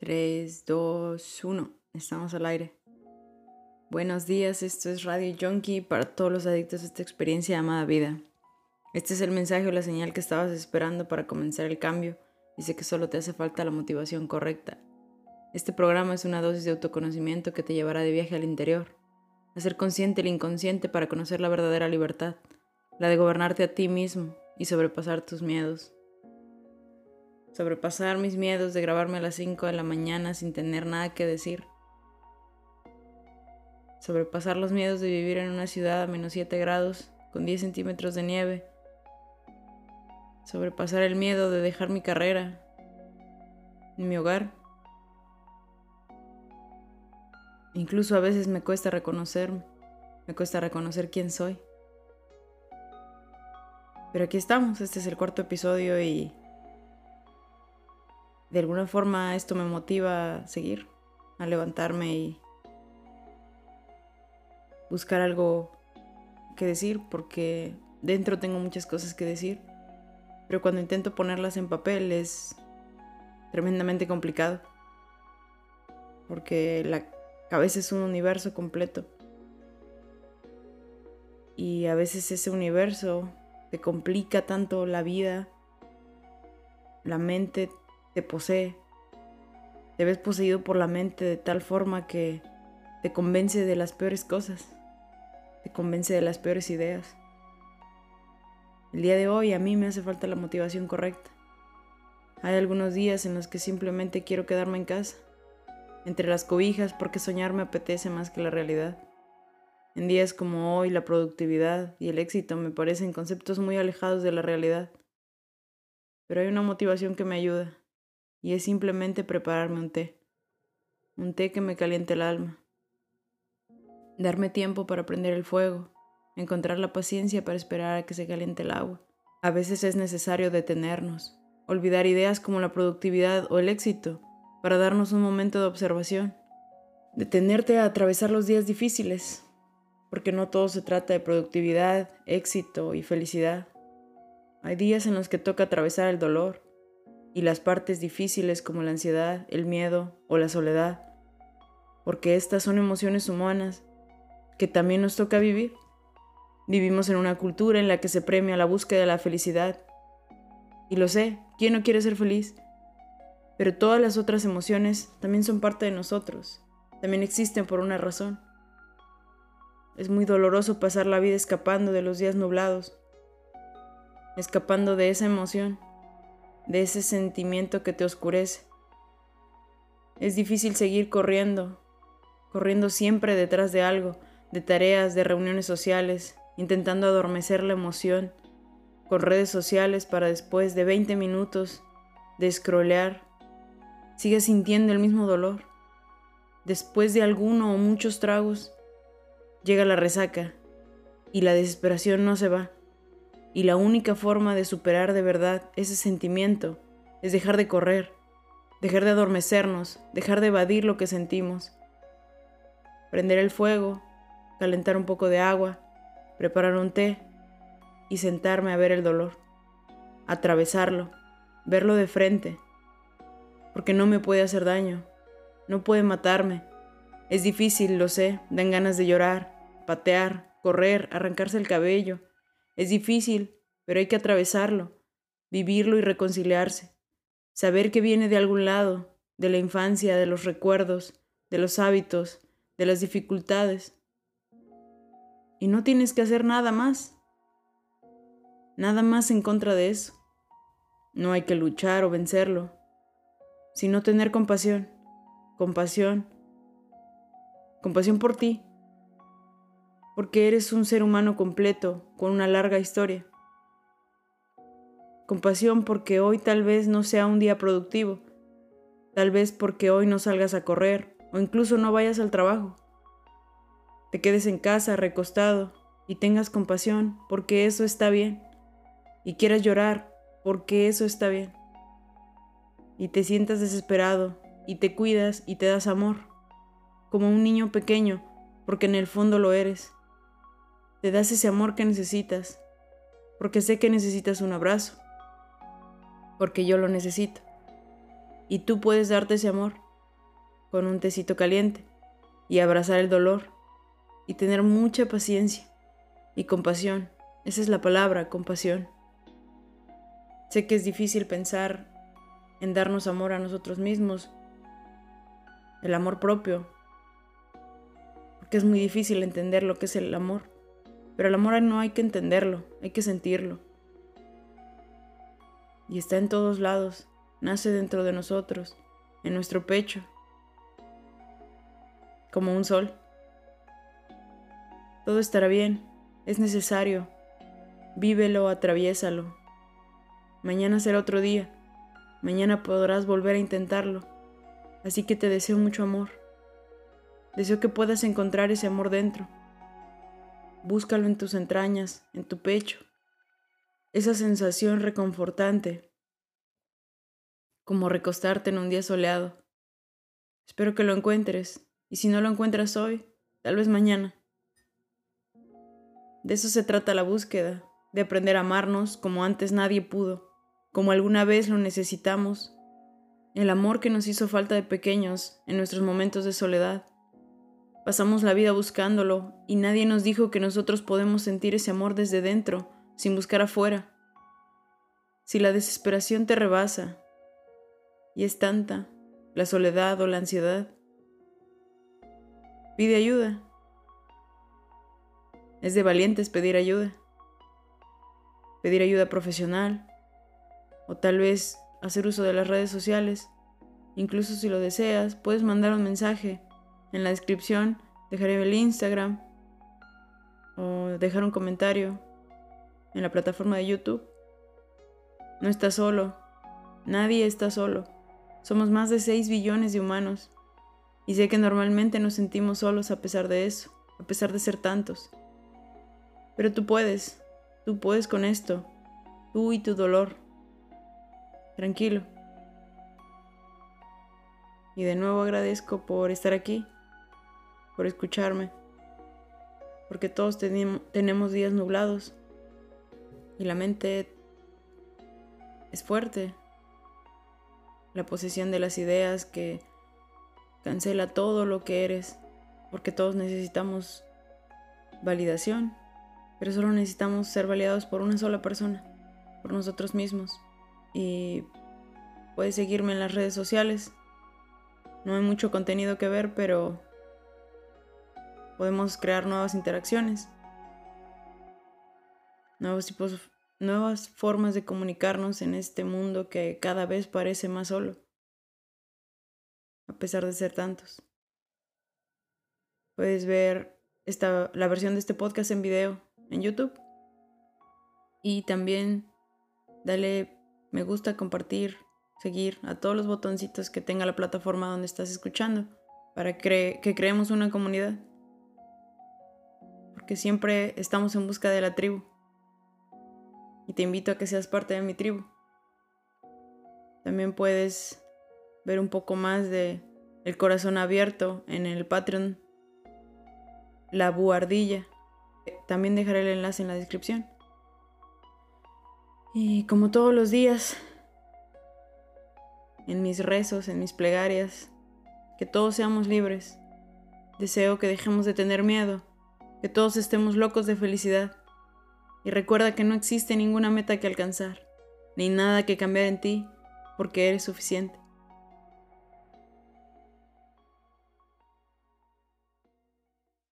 3, 2, 1. Estamos al aire. Buenos días, esto es Radio Junkie para todos los adictos a esta experiencia llamada vida. Este es el mensaje o la señal que estabas esperando para comenzar el cambio y sé que solo te hace falta la motivación correcta. Este programa es una dosis de autoconocimiento que te llevará de viaje al interior, a ser consciente el inconsciente para conocer la verdadera libertad, la de gobernarte a ti mismo y sobrepasar tus miedos sobrepasar mis miedos de grabarme a las 5 de la mañana sin tener nada que decir, sobrepasar los miedos de vivir en una ciudad a menos 7 grados con 10 centímetros de nieve, sobrepasar el miedo de dejar mi carrera mi hogar. Incluso a veces me cuesta reconocerme, me cuesta reconocer quién soy. Pero aquí estamos, este es el cuarto episodio y de alguna forma esto me motiva a seguir, a levantarme y buscar algo que decir, porque dentro tengo muchas cosas que decir, pero cuando intento ponerlas en papel es tremendamente complicado, porque la cabeza es un universo completo. Y a veces ese universo te complica tanto la vida, la mente te posee. Te ves poseído por la mente de tal forma que te convence de las peores cosas, te convence de las peores ideas. El día de hoy a mí me hace falta la motivación correcta. Hay algunos días en los que simplemente quiero quedarme en casa, entre las cobijas porque soñar me apetece más que la realidad. En días como hoy la productividad y el éxito me parecen conceptos muy alejados de la realidad. Pero hay una motivación que me ayuda, y es simplemente prepararme un té, un té que me caliente el alma, darme tiempo para prender el fuego, encontrar la paciencia para esperar a que se caliente el agua. A veces es necesario detenernos, olvidar ideas como la productividad o el éxito para darnos un momento de observación, detenerte a atravesar los días difíciles, porque no todo se trata de productividad, éxito y felicidad. Hay días en los que toca atravesar el dolor, y las partes difíciles como la ansiedad, el miedo o la soledad, porque estas son emociones humanas que también nos toca vivir. Vivimos en una cultura en la que se premia la búsqueda de la felicidad. Y lo sé, ¿quién no quiere ser feliz? Pero todas las otras emociones también son parte de nosotros, también existen por una razón. Es muy doloroso pasar la vida escapando de los días nublados, escapando de esa emoción de ese sentimiento que te oscurece. Es difícil seguir corriendo, corriendo siempre detrás de algo, de tareas, de reuniones sociales, intentando adormecer la emoción con redes sociales para después de 20 minutos de scrollear, sigues sintiendo el mismo dolor. Después de alguno o muchos tragos, llega la resaca y la desesperación no se va. Y la única forma de superar de verdad ese sentimiento es dejar de correr, dejar de adormecernos, dejar de evadir lo que sentimos. Prender el fuego, calentar un poco de agua, preparar un té y sentarme a ver el dolor, atravesarlo, verlo de frente, porque no me puede hacer daño, no puede matarme. Es difícil, lo sé, dan ganas de llorar, patear, correr, arrancarse el cabello es difícil, pero hay que atravesarlo, vivirlo y reconciliarse. Saber que viene de algún lado, de la infancia, de los recuerdos, de los hábitos, de las dificultades. Y no tienes que hacer nada más. Nada más en contra de eso. No hay que luchar o vencerlo, sino tener compasión, compasión, compasión por ti, porque eres un ser humano completo, con una larga historia. Compasión porque hoy tal vez no sea un día productivo, tal vez porque hoy no salgas a correr o incluso no vayas al trabajo. Te quedes en casa recostado y tengas compasión porque eso está bien. Y quieras llorar porque eso está bien. Y te sientas desesperado y te cuidas y te das amor, como un niño pequeño, porque en el fondo lo eres. Te das ese amor que necesitas, porque sé que necesitas un abrazo, porque yo lo necesito. Y tú puedes darte ese amor, con un tecito caliente y abrazar el dolor y tener mucha paciencia y compasión. Esa es la palabra, compasión. Sé que es difícil pensar en darnos amor a nosotros mismos, el amor propio, porque es muy difícil entender lo que es el amor. Pero el amor no hay que entenderlo, hay que sentirlo. Y está en todos lados, nace dentro de nosotros, en nuestro pecho, como un sol. Todo estará bien, es necesario. Vívelo, atraviésalo. Mañana será otro día. Mañana podrás volver a intentarlo. Así que te deseo mucho amor. Deseo que puedas encontrar ese amor dentro. Búscalo en tus entrañas, en tu pecho. Esa sensación reconfortante, como recostarte en un día soleado. Espero que lo encuentres, y si no lo encuentras hoy, tal vez mañana. De eso se trata la búsqueda, de aprender a amarnos como antes nadie pudo, como alguna vez lo necesitamos, el amor que nos hizo falta de pequeños en nuestros momentos de soledad. Pasamos la vida buscándolo y nadie nos dijo que nosotros podemos sentir ese amor desde dentro, sin buscar afuera. Si la desesperación te rebasa y es tanta, la soledad o la ansiedad, pide ayuda. Es de valientes pedir ayuda. Pedir ayuda profesional. O tal vez hacer uso de las redes sociales. Incluso si lo deseas, puedes mandar un mensaje. En la descripción dejaré el Instagram. O dejar un comentario en la plataforma de YouTube. No estás solo. Nadie está solo. Somos más de 6 billones de humanos. Y sé que normalmente nos sentimos solos a pesar de eso, a pesar de ser tantos. Pero tú puedes, tú puedes con esto, tú y tu dolor. Tranquilo. Y de nuevo agradezco por estar aquí, por escucharme, porque todos tenemos días nublados y la mente es fuerte. La posesión de las ideas que cancela todo lo que eres, porque todos necesitamos validación pero solo necesitamos ser validados por una sola persona, por nosotros mismos. Y puedes seguirme en las redes sociales. No hay mucho contenido que ver, pero podemos crear nuevas interacciones, nuevos tipos, nuevas formas de comunicarnos en este mundo que cada vez parece más solo, a pesar de ser tantos. Puedes ver esta, la versión de este podcast en video en YouTube. Y también dale me gusta, compartir, seguir a todos los botoncitos que tenga la plataforma donde estás escuchando para que creemos una comunidad. Porque siempre estamos en busca de la tribu. Y te invito a que seas parte de mi tribu. También puedes ver un poco más de El corazón abierto en el Patreon La Buardilla también dejaré el enlace en la descripción. Y como todos los días, en mis rezos, en mis plegarias, que todos seamos libres. Deseo que dejemos de tener miedo, que todos estemos locos de felicidad. Y recuerda que no existe ninguna meta que alcanzar, ni nada que cambiar en ti, porque eres suficiente.